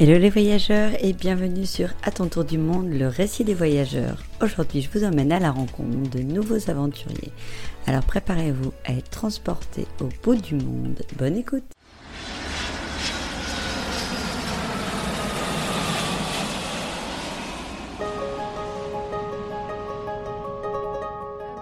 Hello les voyageurs et bienvenue sur À ton tour du monde, le récit des voyageurs. Aujourd'hui, je vous emmène à la rencontre de nouveaux aventuriers. Alors préparez-vous à être transportés au bout du monde. Bonne écoute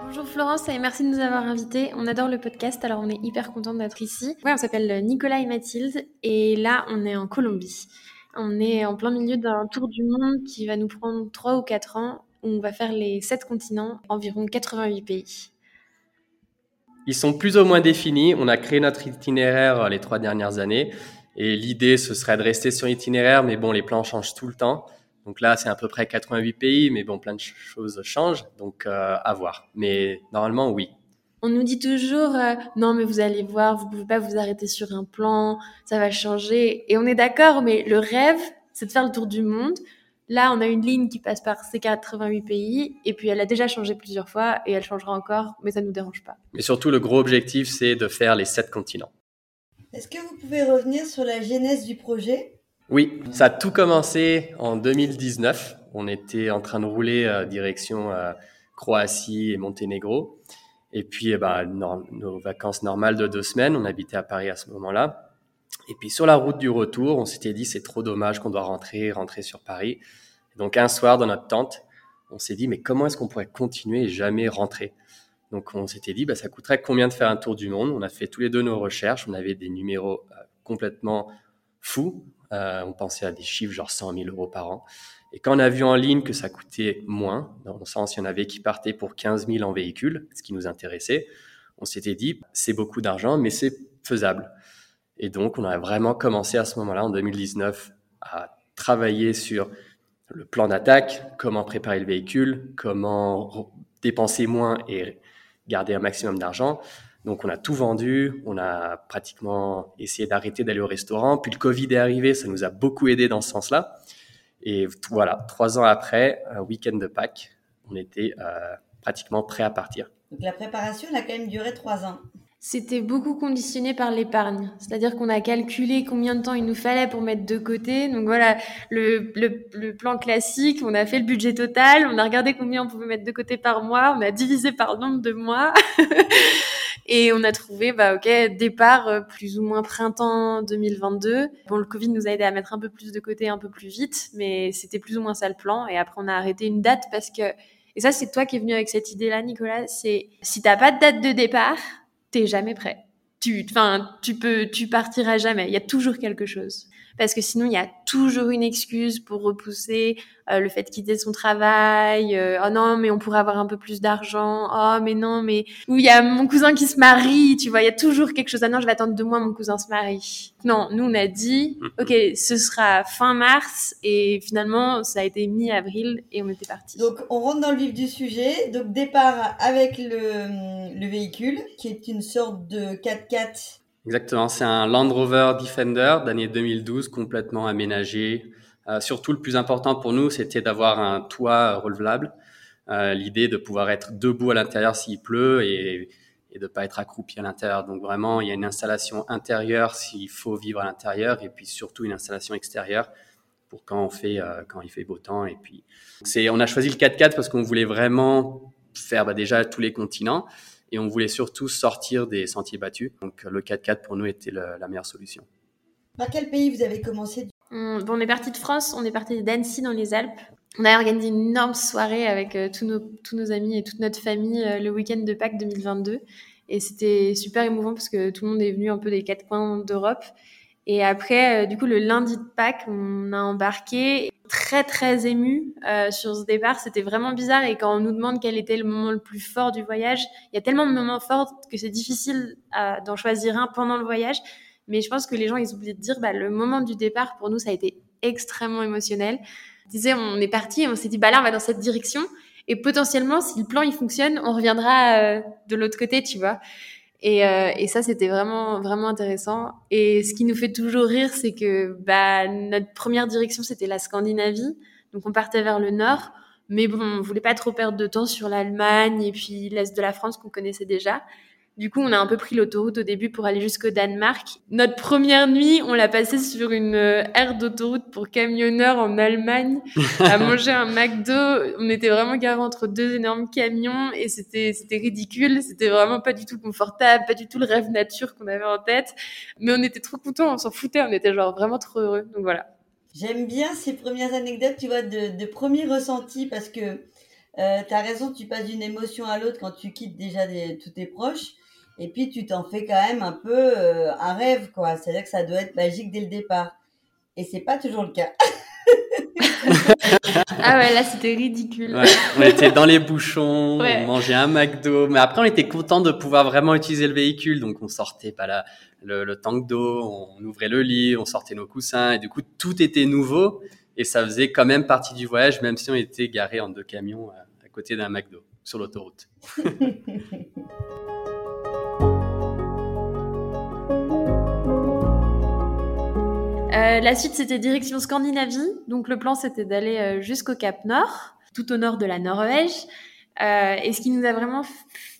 Bonjour Florence et merci de nous avoir invités. On adore le podcast, alors on est hyper content d'être ici. Ouais, on s'appelle Nicolas et Mathilde et là on est en Colombie. On est en plein milieu d'un tour du monde qui va nous prendre 3 ou 4 ans, on va faire les 7 continents, environ 88 pays. Ils sont plus ou moins définis. On a créé notre itinéraire euh, les trois dernières années. Et l'idée, ce serait de rester sur l'itinéraire, mais bon, les plans changent tout le temps. Donc là, c'est à peu près 88 pays, mais bon, plein de choses changent. Donc, euh, à voir. Mais normalement, oui. On nous dit toujours euh, non mais vous allez voir, vous pouvez pas vous arrêter sur un plan, ça va changer. Et on est d'accord, mais le rêve, c'est de faire le tour du monde. Là, on a une ligne qui passe par ces 88 pays, et puis elle a déjà changé plusieurs fois, et elle changera encore, mais ça ne nous dérange pas. Mais surtout, le gros objectif, c'est de faire les sept continents. Est-ce que vous pouvez revenir sur la genèse du projet? Oui, ça a tout commencé en 2019. On était en train de rouler euh, direction euh, Croatie et Monténégro. Et puis, eh ben, nos vacances normales de deux semaines, on habitait à Paris à ce moment-là. Et puis, sur la route du retour, on s'était dit, c'est trop dommage qu'on doit rentrer, rentrer sur Paris. donc, un soir, dans notre tente, on s'est dit, mais comment est-ce qu'on pourrait continuer et jamais rentrer? Donc, on s'était dit, bah, ça coûterait combien de faire un tour du monde? On a fait tous les deux nos recherches. On avait des numéros euh, complètement fous. Euh, on pensait à des chiffres genre 100 000 euros par an. Et quand on a vu en ligne que ça coûtait moins, dans le sens il y en avait qui partaient pour 15 000 en véhicule, ce qui nous intéressait, on s'était dit, c'est beaucoup d'argent, mais c'est faisable. Et donc, on a vraiment commencé à ce moment-là, en 2019, à travailler sur le plan d'attaque, comment préparer le véhicule, comment dépenser moins et garder un maximum d'argent. Donc, on a tout vendu, on a pratiquement essayé d'arrêter d'aller au restaurant. Puis le Covid est arrivé, ça nous a beaucoup aidé dans ce sens-là. Et voilà, trois ans après, un week-end de Pâques, on était euh, pratiquement prêt à partir. Donc la préparation, elle a quand même duré trois ans. C'était beaucoup conditionné par l'épargne. C'est-à-dire qu'on a calculé combien de temps il nous fallait pour mettre de côté. Donc voilà, le, le, le, plan classique, on a fait le budget total, on a regardé combien on pouvait mettre de côté par mois, on a divisé par le nombre de mois. Et on a trouvé, bah ok, départ euh, plus ou moins printemps 2022. Bon, le Covid nous a aidé à mettre un peu plus de côté, un peu plus vite, mais c'était plus ou moins ça le plan. Et après, on a arrêté une date parce que, et ça, c'est toi qui es venu avec cette idée-là, Nicolas, c'est si t'as pas de date de départ, t'es jamais prêt. Tu, enfin, tu peux, tu partiras jamais. Il y a toujours quelque chose parce que sinon il y a toujours une excuse pour repousser euh, le fait de quitter son travail. Euh, oh non, mais on pourrait avoir un peu plus d'argent. Oh mais non, mais ou il y a mon cousin qui se marie, tu vois, il y a toujours quelque chose. Ah non, je vais attendre deux mois, mon cousin se marie. Non, nous on a dit, mm-hmm. ok, ce sera fin mars et finalement ça a été mi-avril et on était parti. Donc on rentre dans le vif du sujet. Donc départ avec le, le véhicule qui est une sorte de 4x4 Exactement, c'est un Land Rover Defender d'année 2012 complètement aménagé. Euh, surtout, le plus important pour nous, c'était d'avoir un toit relevable. Euh, L'idée de pouvoir être debout à l'intérieur s'il pleut et, de pas être accroupi à l'intérieur. Donc vraiment, il y a une installation intérieure s'il faut vivre à l'intérieur et puis surtout une installation extérieure pour quand on fait euh, quand il fait beau temps. Et puis, on a choisi le 4x4 parce qu'on voulait vraiment faire bah, déjà tous les continents et on voulait surtout sortir des sentiers battus. Donc le 4x4 pour nous était la meilleure solution. Par quel pays vous avez commencé on, on est parti de France, on est parti d'Annecy dans les Alpes. On a organisé une énorme soirée avec euh, tous, nos, tous nos amis et toute notre famille euh, le week-end de Pâques 2022. Et c'était super émouvant parce que tout le monde est venu un peu des quatre coins d'Europe. Et après, euh, du coup, le lundi de Pâques, on a embarqué très très ému euh, sur ce départ. C'était vraiment bizarre et quand on nous demande quel était le moment le plus fort du voyage, il y a tellement de moments forts que c'est difficile euh, d'en choisir un pendant le voyage. Mais je pense que les gens ils oublient de dire bah, le moment du départ pour nous ça a été extrêmement émotionnel. On disait on est parti, on s'est dit bah là on va dans cette direction et potentiellement si le plan il fonctionne, on reviendra euh, de l'autre côté, tu vois. Et, euh, et, ça, c'était vraiment, vraiment intéressant. Et ce qui nous fait toujours rire, c'est que bah, notre première direction, c'était la Scandinavie. Donc, on partait vers le nord. Mais bon, on voulait pas trop perdre de temps sur l'Allemagne et puis l'Est de la France qu'on connaissait déjà. Du coup, on a un peu pris l'autoroute au début pour aller jusqu'au Danemark. Notre première nuit, on l'a passée sur une euh, aire d'autoroute pour camionneurs en Allemagne, à manger un McDo. On était vraiment garés entre deux énormes camions et c'était c'était ridicule. C'était vraiment pas du tout confortable, pas du tout le rêve nature qu'on avait en tête. Mais on était trop contents, on s'en foutait, on était genre vraiment trop heureux. Donc voilà. J'aime bien ces premières anecdotes, tu vois, de, de premiers ressentis parce que euh, tu as raison, tu passes d'une émotion à l'autre quand tu quittes déjà des, tous tes proches. Et puis tu t'en fais quand même un peu euh, un rêve, quoi. C'est-à-dire que ça doit être magique dès le départ. Et c'est pas toujours le cas. ah ouais, là c'était ridicule. on était dans les bouchons, on mangeait un McDo, mais après on était content de pouvoir vraiment utiliser le véhicule, donc on sortait pas là le, le tank d'eau, on ouvrait le lit, on sortait nos coussins, et du coup tout était nouveau et ça faisait quand même partie du voyage, même si on était garé en deux camions à, à côté d'un McDo sur l'autoroute. Euh, la suite, c'était direction Scandinavie. Donc, le plan, c'était d'aller euh, jusqu'au Cap Nord, tout au nord de la Norvège. Euh, et ce qui nous a vraiment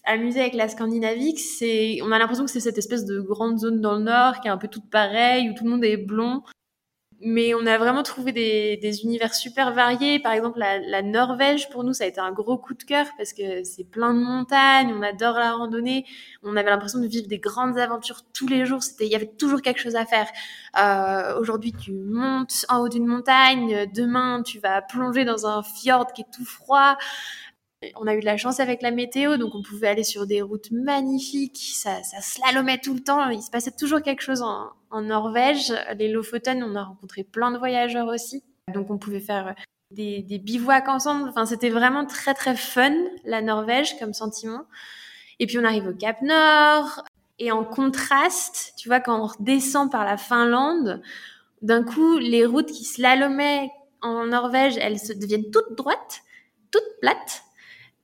amusé avec la Scandinavie, c'est, on a l'impression que c'est cette espèce de grande zone dans le nord qui est un peu toute pareille, où tout le monde est blond mais on a vraiment trouvé des, univers super variés. Par exemple, la, la, Norvège, pour nous, ça a été un gros coup de cœur parce que c'est plein de montagnes, on adore la randonnée, on avait l'impression de vivre des grandes aventures tous les jours. C'était, il y avait toujours quelque chose à faire. Euh, aujourd'hui, tu montes en haut d'une montagne, demain, tu vas plonger dans un fjord qui est tout froid. On a eu de la chance avec la météo, donc on pouvait aller sur des routes magnifiques. Ça, ça slalomait tout le temps. Il se passait toujours quelque chose en, en Norvège. Les Lofoten, on a rencontré plein de voyageurs aussi. Donc on pouvait faire des, des bivouacs ensemble. Enfin, c'était vraiment très très fun, la Norvège, comme sentiment. Et puis on arrive au Cap Nord. Et en contraste, tu vois, quand on redescend par la Finlande, d'un coup, les routes qui slalomaient en Norvège, elles se deviennent toutes droites, toutes plates.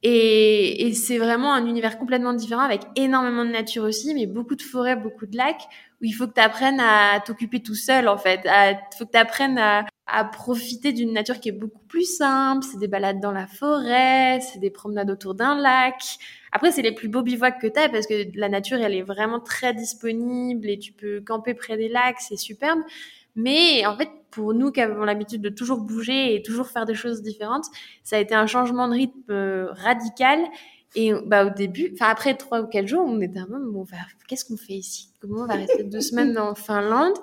Et, et c'est vraiment un univers complètement différent avec énormément de nature aussi, mais beaucoup de forêts, beaucoup de lacs où il faut que tu apprennes à t'occuper tout seul en fait. Il faut que tu apprennes à, à, profiter d'une nature qui est beaucoup plus simple. C'est des balades dans la forêt, c'est des promenades autour d'un lac. Après, c'est les plus beaux bivouacs que tu as parce que la nature, elle est vraiment très disponible et tu peux camper près des lacs, c'est superbe. Mais en fait, pour nous qui avons l'habitude de toujours bouger et toujours faire des choses différentes, ça a été un changement de rythme euh, radical. Et bah au début, enfin après trois ou quatre jours, on était un peu bon, qu'est-ce qu'on fait ici? Comment on va rester deux semaines en Finlande?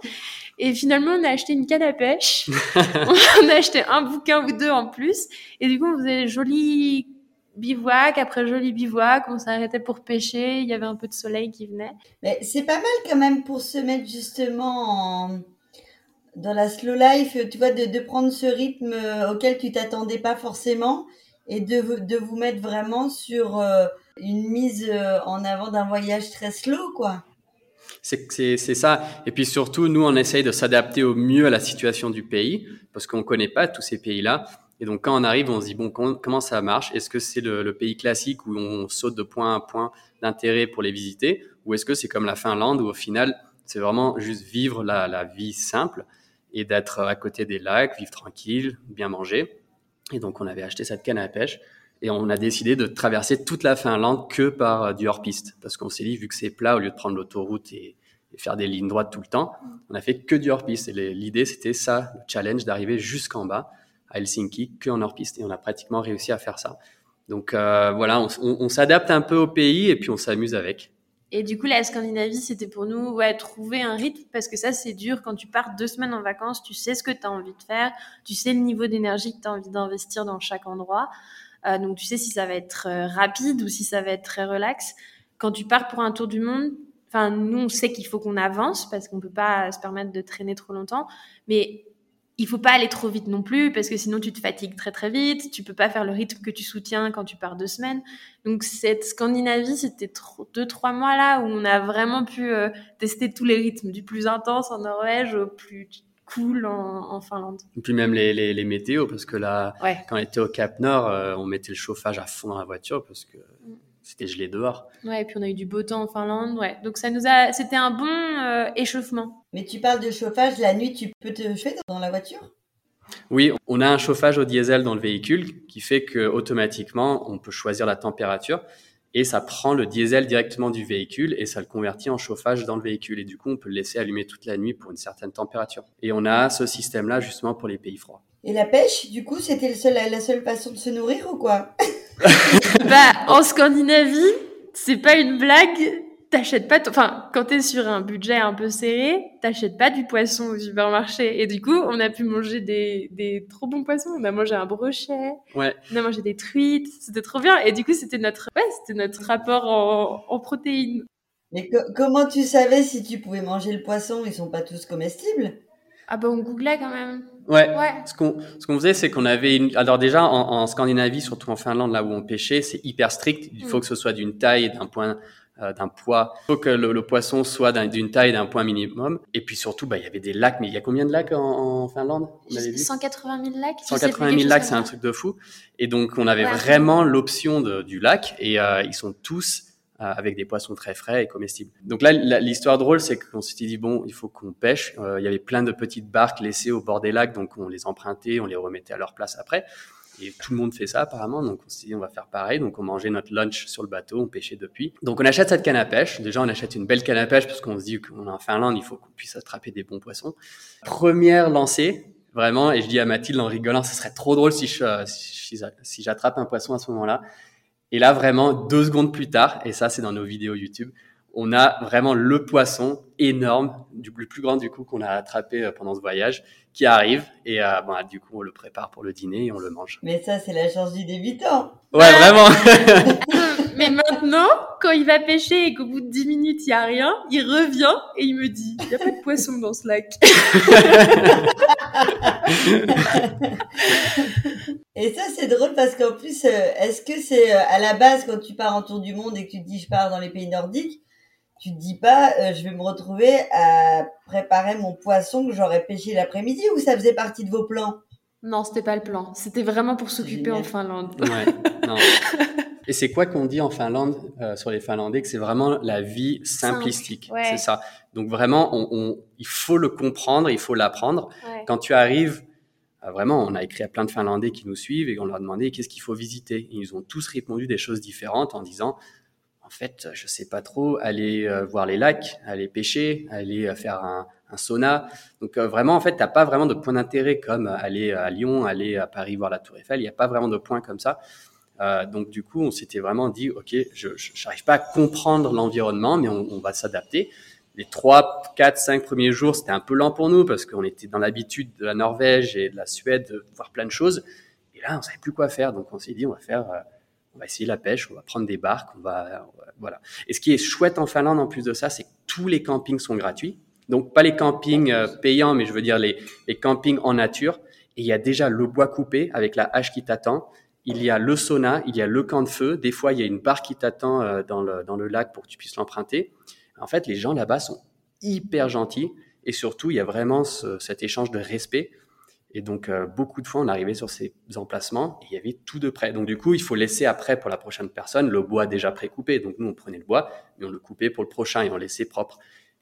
Et finalement, on a acheté une canne à pêche. on a acheté un bouquin ou deux en plus. Et du coup, on faisait joli bivouac après joli bivouac. On s'arrêtait pour pêcher. Il y avait un peu de soleil qui venait. Mais c'est pas mal quand même pour se mettre justement en dans la slow life, tu vois, de, de prendre ce rythme euh, auquel tu t'attendais pas forcément et de, de vous mettre vraiment sur euh, une mise euh, en avant d'un voyage très slow, quoi. C'est ça. Et puis surtout, nous, on essaye de s'adapter au mieux à la situation du pays parce qu'on connaît pas tous ces pays-là. Et donc, quand on arrive, on se dit, bon, comment, ça marche? Est-ce que c'est le, le, pays classique où on saute de point à point d'intérêt pour les visiter? Ou est-ce que c'est comme la Finlande où au final, c'est vraiment juste vivre la, la vie simple? Et d'être à côté des lacs, vivre tranquille, bien manger. Et donc, on avait acheté cette canne à pêche et on a décidé de traverser toute la Finlande que par euh, du hors-piste. Parce qu'on s'est dit, vu que c'est plat, au lieu de prendre l'autoroute et, faire des lignes droites tout le temps, on a fait que du hors-piste. Et l'idée, c'était ça, le challenge d'arriver jusqu'en bas, à Helsinki, que en hors-piste. Et on a pratiquement réussi à faire ça. Donc euh, voilà, on, on, on s'adapte un peu au pays et puis on s'amuse avec. Et du coup, la Scandinavie, c'était pour nous ouais, trouver un rythme parce que ça, c'est dur. Quand tu pars deux semaines en vacances, tu sais ce que tu as envie de faire, tu sais le niveau d'énergie que tu as envie d'investir dans chaque endroit. Euh, donc, tu sais si ça va être euh, rapide ou si ça va être très relax. Quand tu pars pour un tour du monde, enfin, nous, on sait qu'il faut qu'on avance parce qu'on peut pas se permettre de traîner trop longtemps. Mais il faut pas aller trop vite non plus parce que sinon tu te fatigues très très vite. Tu peux pas faire le rythme que tu soutiens quand tu pars deux semaines. Donc cette Scandinavie, c'était deux trois mois là où on a vraiment pu euh, tester tous les rythmes, du plus intense en Norvège au plus cool en, en Finlande. Et puis même les, les, les météos parce que là, ouais. quand on était au Cap Nord, euh, on mettait le chauffage à fond dans la voiture parce que mm. C'était gelé dehors. Ouais, et puis on a eu du beau temps en Finlande, ouais. Donc ça nous a, c'était un bon euh, échauffement. Mais tu parles de chauffage, la nuit, tu peux te chauffer dans la voiture? Oui, on a un chauffage au diesel dans le véhicule qui fait que automatiquement, on peut choisir la température. et ça prend le diesel directement du véhicule et ça le convertit en chauffage dans le véhicule. Et du coup, on peut le laisser allumer toute la nuit pour une certaine température. Et on a ce système-là justement pour les pays froids. Et la pêche, du coup, c'était la seule façon de se nourrir ou quoi? Bah, en Scandinavie, c'est pas une blague t'achètes pas, enfin, quand t'es sur un budget un peu serré, t'achètes pas du poisson au supermarché. Et du coup, on a pu manger des, des trop bons poissons. On a mangé un brochet. Ouais. On a mangé des truites. C'était trop bien. Et du coup, c'était notre, ouais, c'était notre rapport en, en protéines. Mais comment tu savais si tu pouvais manger le poisson? Ils sont pas tous comestibles Ah bah on googlait quand même. Ouais. ouais. Ce qu'on ce qu'on faisait, c'est qu'on avait une. Alors déjà en, en, Scandinavie, surtout en Finlande, là où on pêchait, c'est hyper strict. Il faut mm. que ce soit d'une taille et d'un point euh, d'un poids. Il faut que le, poisson soit d'une taille d'un point minimum. Et puis surtout, bah, il y avait des lacs. Mais il y a combien de lacs en, Finlande 180 000 lacs. 180 000 lacs, c'est un truc de fou. Et donc, on avait vraiment l'option du lac. Et euh, ils sont tous avec des poissons très frais et comestibles. Donc là, l'histoire drôle, c'est qu'on s'était dit, bon, il faut qu'on pêche. il y avait plein de petites barques laissées au bord des lacs. Donc, on les empruntait, on les remettait à leur place après. Et tout le monde fait ça apparemment, donc on s'est dit on va faire pareil. Donc on mangeait notre lunch sur le bateau, on pêchait depuis. Donc on achète cette canne à pêche. Déjà on achète une belle canne à pêche parce qu'on se dit qu'on est en Finlande, il faut qu'on puisse attraper des bons poissons. Première lancée, vraiment, et je dis à Mathilde en rigolant, ce serait trop drôle si je, si j'attrape un poisson à ce moment-là. Et là vraiment deux secondes plus tard, et ça c'est dans nos vidéos YouTube, on a vraiment le poisson énorme, du, le plus grand du coup qu'on a attrapé euh, pendant ce voyage, qui arrive et euh, bah, du coup on le prépare pour le dîner et on le mange. Mais ça c'est la chance du débutant. Ouais vraiment. Mais maintenant, quand il va pêcher et qu'au bout de 10 minutes il y a rien, il revient et il me dit il y a pas de poisson dans ce lac. et ça c'est drôle parce qu'en plus, euh, est-ce que c'est à la base quand tu pars en tour du monde et que tu te dis je pars dans les pays nordiques, tu te dis pas, euh, je vais me retrouver à préparer mon poisson que j'aurais pêché l'après-midi ou ça faisait partie de vos plans? Non, c'était pas le plan. C'était vraiment pour s'occuper en Finlande. Ouais, non. Et c'est quoi qu'on dit en Finlande euh, sur les Finlandais que c'est vraiment la vie simplistique. C'est ça? Donc vraiment, on, on, il faut le comprendre, il faut l'apprendre. Quand tu arrives, euh, vraiment, on a écrit à plein de Finlandais qui nous suivent et on leur a demandé qu'est-ce qu'il faut visiter? ils ont tous répondu des choses différentes en disant en fait, je sais pas trop, aller euh, voir les lacs, aller pêcher, aller euh, faire un, sauna. Donc euh, vraiment, en fait, t'as pas vraiment de point d'intérêt comme aller à Lyon, aller à Paris voir la Tour Eiffel. Il n'y a pas vraiment de point comme ça. donc du coup, on s'était vraiment dit, ok, je n'arrive pas à comprendre l'environnement, mais on, va s'adapter. Les trois, quatre, cinq premiers jours, c'était un peu lent pour nous parce qu'on était dans l'habitude de la Norvège et de la Suède de voir plein de choses. Et là, on savait plus quoi faire. Donc on s'est dit, on va faire on va essayer la pêche, on va prendre des barques, on va, voilà. Et ce qui est chouette en Finlande en plus de ça, c'est que tous les campings sont gratuits. Donc pas les campings euh, payants, mais je veux dire les, les campings en nature. Et il y a déjà le bois coupé avec la hache qui t'attend. Il y a le sauna, il y a le camp de feu. Des fois, il y a une barque qui t'attend euh, dans le, dans le lac pour que tu puisses l'emprunter. En fait, les gens là-bas sont hyper gentils et surtout, il y a vraiment cet échange de respect. Et donc, euh, beaucoup de fois, on arrivait sur ces emplacements et il y avait tout de près. Donc, du coup, il faut laisser après pour la prochaine personne le bois déjà pré-coupé. Donc, nous, on prenait le bois, mais on le coupait pour le prochain et on laissait propre.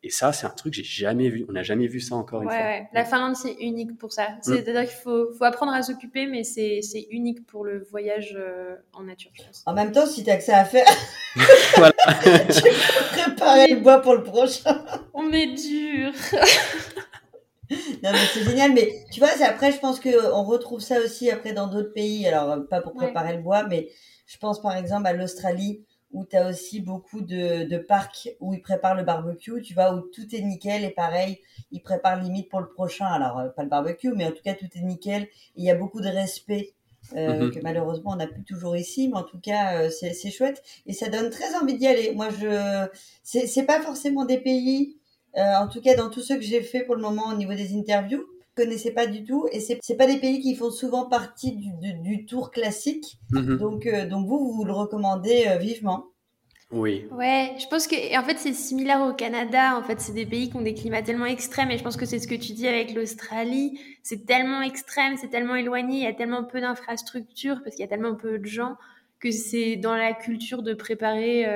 Et ça, c'est un truc que j'ai jamais vu. On n'a jamais vu ça encore une fois. Ouais. La Finlande, c'est unique pour ça. Mm. C'est-à-dire qu'il faut, faut, apprendre à s'occuper, mais c'est unique pour le voyage euh, en nature, je pense. En même temps, si tu as que ça à faire, voilà. tu peux préparer le bois pour le prochain. On est dur. non mais c'est génial mais tu vois après je pense que on retrouve ça aussi après dans d'autres pays alors pas pour préparer le bois mais je pense par exemple à l'Australie où tu as aussi beaucoup de, de parcs où ils préparent le barbecue, tu vois, où tout est nickel et pareil, ils préparent limite pour le prochain. Alors, euh, pas le barbecue, mais en tout cas, tout est nickel. Il y a beaucoup de respect euh, mhm. que malheureusement on n'a plus toujours ici, mais en tout cas euh, c'est chouette et ça donne très envie d'y aller. Moi je c'est pas forcément des pays euh, en tout cas, dans tout ce que j'ai fait pour le moment au niveau des interviews, connaissais pas du tout. Et c'est c'est pas des pays qui font souvent partie du, du, tour classique. Mhm. Donc euh, donc vous vous le recommandez euh, vivement. Oui. Ouais, je pense que en fait c'est similaire au Canada. En fait, c'est des pays qui ont des climats tellement extrêmes et je pense que c'est ce que tu dis avec l'Australie. C'est tellement extrême, c'est tellement éloigné, il y a tellement peu d'infrastructures parce qu'il y a tellement peu de gens que c'est dans la culture de préparer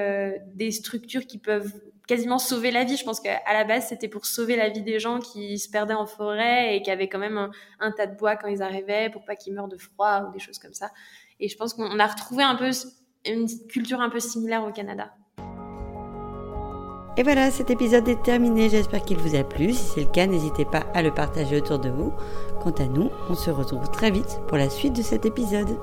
des structures qui peuvent quasiment sauver la vie. Je pense qu'à la base, c'était pour sauver la vie des gens qui se perdaient en forêt et qui avaient quand même un, tas de bois quand ils arrivaient pour pas qu'ils meurent de froid ou des choses comme ça. Et je pense qu'on a retrouvé un peu une culture un peu similaire au Canada. Et voilà, cet épisode est terminé. J'espère qu'il vous a plu. Si c'est le cas, n'hésitez pas à le partager autour de vous. Quant à nous, on se retrouve très vite pour la suite de cet épisode.